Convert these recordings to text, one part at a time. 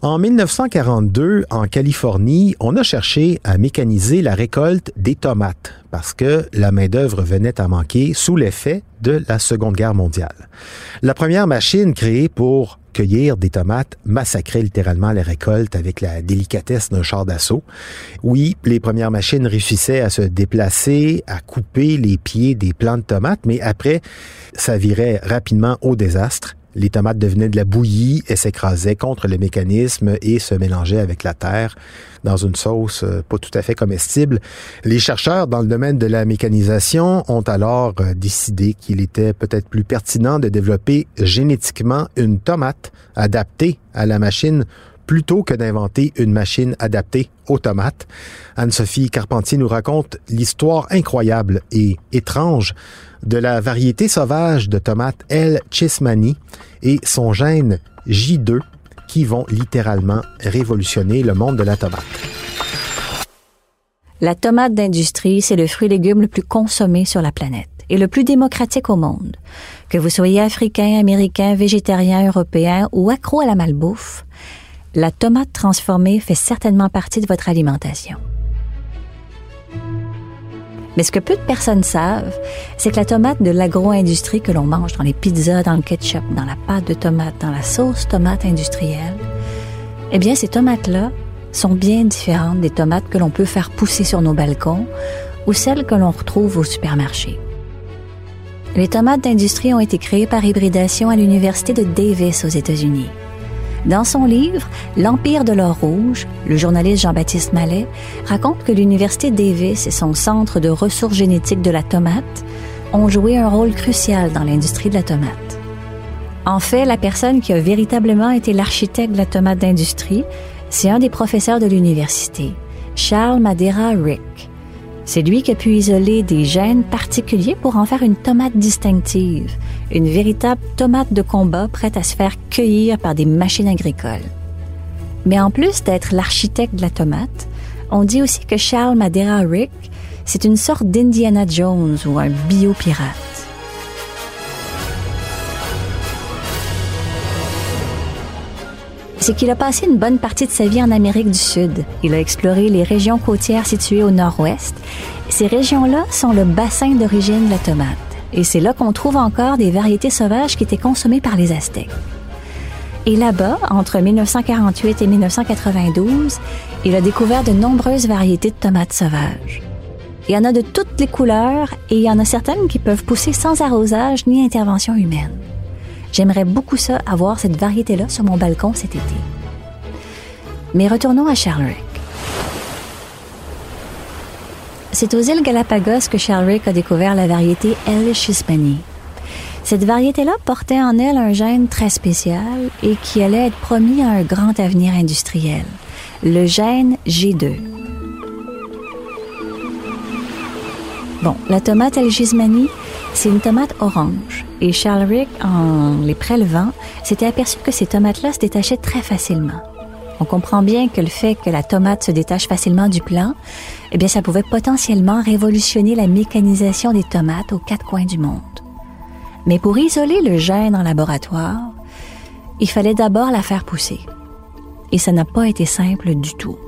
En 1942, en Californie, on a cherché à mécaniser la récolte des tomates parce que la main-d'œuvre venait à manquer sous l'effet de la Seconde Guerre mondiale. La première machine créée pour cueillir des tomates massacrait littéralement les récoltes avec la délicatesse d'un char d'assaut. Oui, les premières machines réussissaient à se déplacer, à couper les pieds des plants de tomates, mais après, ça virait rapidement au désastre. Les tomates devenaient de la bouillie et s'écrasaient contre le mécanisme et se mélangeaient avec la terre dans une sauce euh, pas tout à fait comestible. Les chercheurs dans le domaine de la mécanisation ont alors euh, décidé qu'il était peut-être plus pertinent de développer génétiquement une tomate adaptée à la machine plutôt que d'inventer une machine adaptée aux tomates. Anne-Sophie Carpentier nous raconte l'histoire incroyable et étrange de la variété sauvage de tomates L. chismani et son gène J2 qui vont littéralement révolutionner le monde de la tomate. La tomate d'industrie, c'est le fruit légume le plus consommé sur la planète et le plus démocratique au monde. Que vous soyez africain, américain, végétarien, européen ou accro à la malbouffe, la tomate transformée fait certainement partie de votre alimentation. Mais ce que peu de personnes savent, c'est que la tomate de l'agro-industrie que l'on mange dans les pizzas, dans le ketchup, dans la pâte de tomate, dans la sauce tomate industrielle, eh bien, ces tomates-là sont bien différentes des tomates que l'on peut faire pousser sur nos balcons ou celles que l'on retrouve au supermarché. Les tomates d'industrie ont été créées par hybridation à l'Université de Davis aux États-Unis. Dans son livre L'Empire de l'or rouge, le journaliste Jean-Baptiste Mallet raconte que l'Université Davis et son centre de ressources génétiques de la tomate ont joué un rôle crucial dans l'industrie de la tomate. En fait, la personne qui a véritablement été l'architecte de la tomate d'industrie, c'est un des professeurs de l'université, Charles Madeira Rick. C'est lui qui a pu isoler des gènes particuliers pour en faire une tomate distinctive, une véritable tomate de combat prête à se faire cueillir par des machines agricoles. Mais en plus d'être l'architecte de la tomate, on dit aussi que Charles Madeira Rick, c'est une sorte d'Indiana Jones ou un biopirate. C'est qu'il a passé une bonne partie de sa vie en Amérique du Sud. Il a exploré les régions côtières situées au nord-ouest. Ces régions-là sont le bassin d'origine de la tomate. Et c'est là qu'on trouve encore des variétés sauvages qui étaient consommées par les Aztèques. Et là-bas, entre 1948 et 1992, il a découvert de nombreuses variétés de tomates sauvages. Il y en a de toutes les couleurs et il y en a certaines qui peuvent pousser sans arrosage ni intervention humaine. J'aimerais beaucoup ça, avoir cette variété-là sur mon balcon cet été. Mais retournons à Charles Rick. C'est aux îles Galapagos que Charles Rick a découvert la variété L. Chismani. Cette variété-là portait en elle un gène très spécial et qui allait être promis à un grand avenir industriel, le gène G2. Bon, la tomate L. C'est une tomate orange. Et Charles Rick, en les prélevant, s'était aperçu que ces tomates-là se détachaient très facilement. On comprend bien que le fait que la tomate se détache facilement du plant, eh bien, ça pouvait potentiellement révolutionner la mécanisation des tomates aux quatre coins du monde. Mais pour isoler le gène en laboratoire, il fallait d'abord la faire pousser. Et ça n'a pas été simple du tout.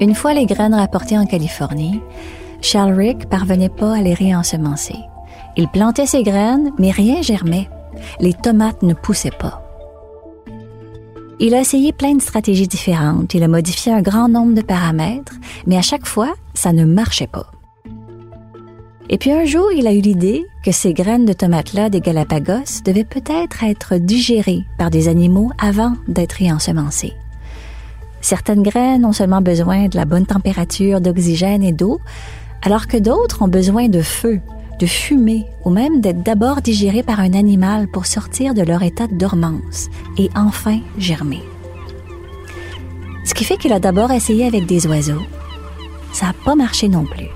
Une fois les graines rapportées en Californie, Charles Rick parvenait pas à les réensemencer. Il plantait ses graines, mais rien germait. Les tomates ne poussaient pas. Il a essayé plein de stratégies différentes. Il a modifié un grand nombre de paramètres, mais à chaque fois, ça ne marchait pas. Et puis un jour, il a eu l'idée que ces graines de tomates-là des Galapagos devaient peut-être être digérées par des animaux avant d'être réensemencées. Certaines graines ont seulement besoin de la bonne température d'oxygène et d'eau, alors que d'autres ont besoin de feu, de fumée ou même d'être d'abord digérées par un animal pour sortir de leur état de dormance et enfin germer. Ce qui fait qu'il a d'abord essayé avec des oiseaux. Ça n'a pas marché non plus.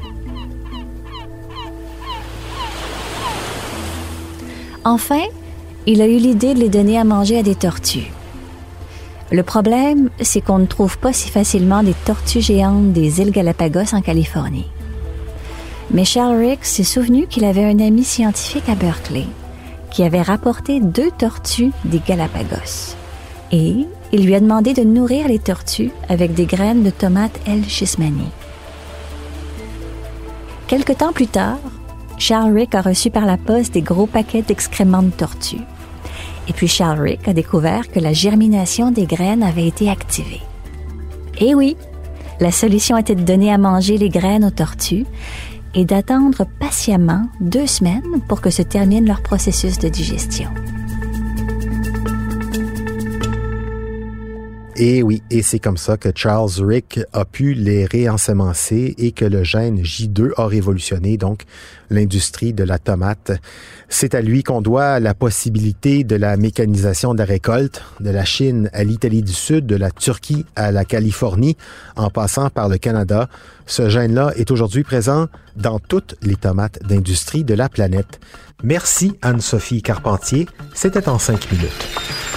Enfin, il a eu l'idée de les donner à manger à des tortues. Le problème, c'est qu'on ne trouve pas si facilement des tortues géantes des îles Galapagos en Californie. Mais Charles Rick s'est souvenu qu'il avait un ami scientifique à Berkeley qui avait rapporté deux tortues des Galapagos. Et il lui a demandé de nourrir les tortues avec des graines de tomates El Chismani. Quelque temps plus tard, Charles Rick a reçu par la poste des gros paquets d'excréments de tortues. Et puis Charles Rick a découvert que la germination des graines avait été activée. Et oui, la solution était de donner à manger les graines aux tortues et d'attendre patiemment deux semaines pour que se termine leur processus de digestion. Et oui, et c'est comme ça que Charles Rick a pu les réensemencer et que le gène J2 a révolutionné donc l'industrie de la tomate. C'est à lui qu'on doit la possibilité de la mécanisation de la récolte, de la Chine à l'Italie du Sud, de la Turquie à la Californie, en passant par le Canada. Ce gène-là est aujourd'hui présent dans toutes les tomates d'industrie de la planète. Merci Anne-Sophie Carpentier. C'était en cinq minutes.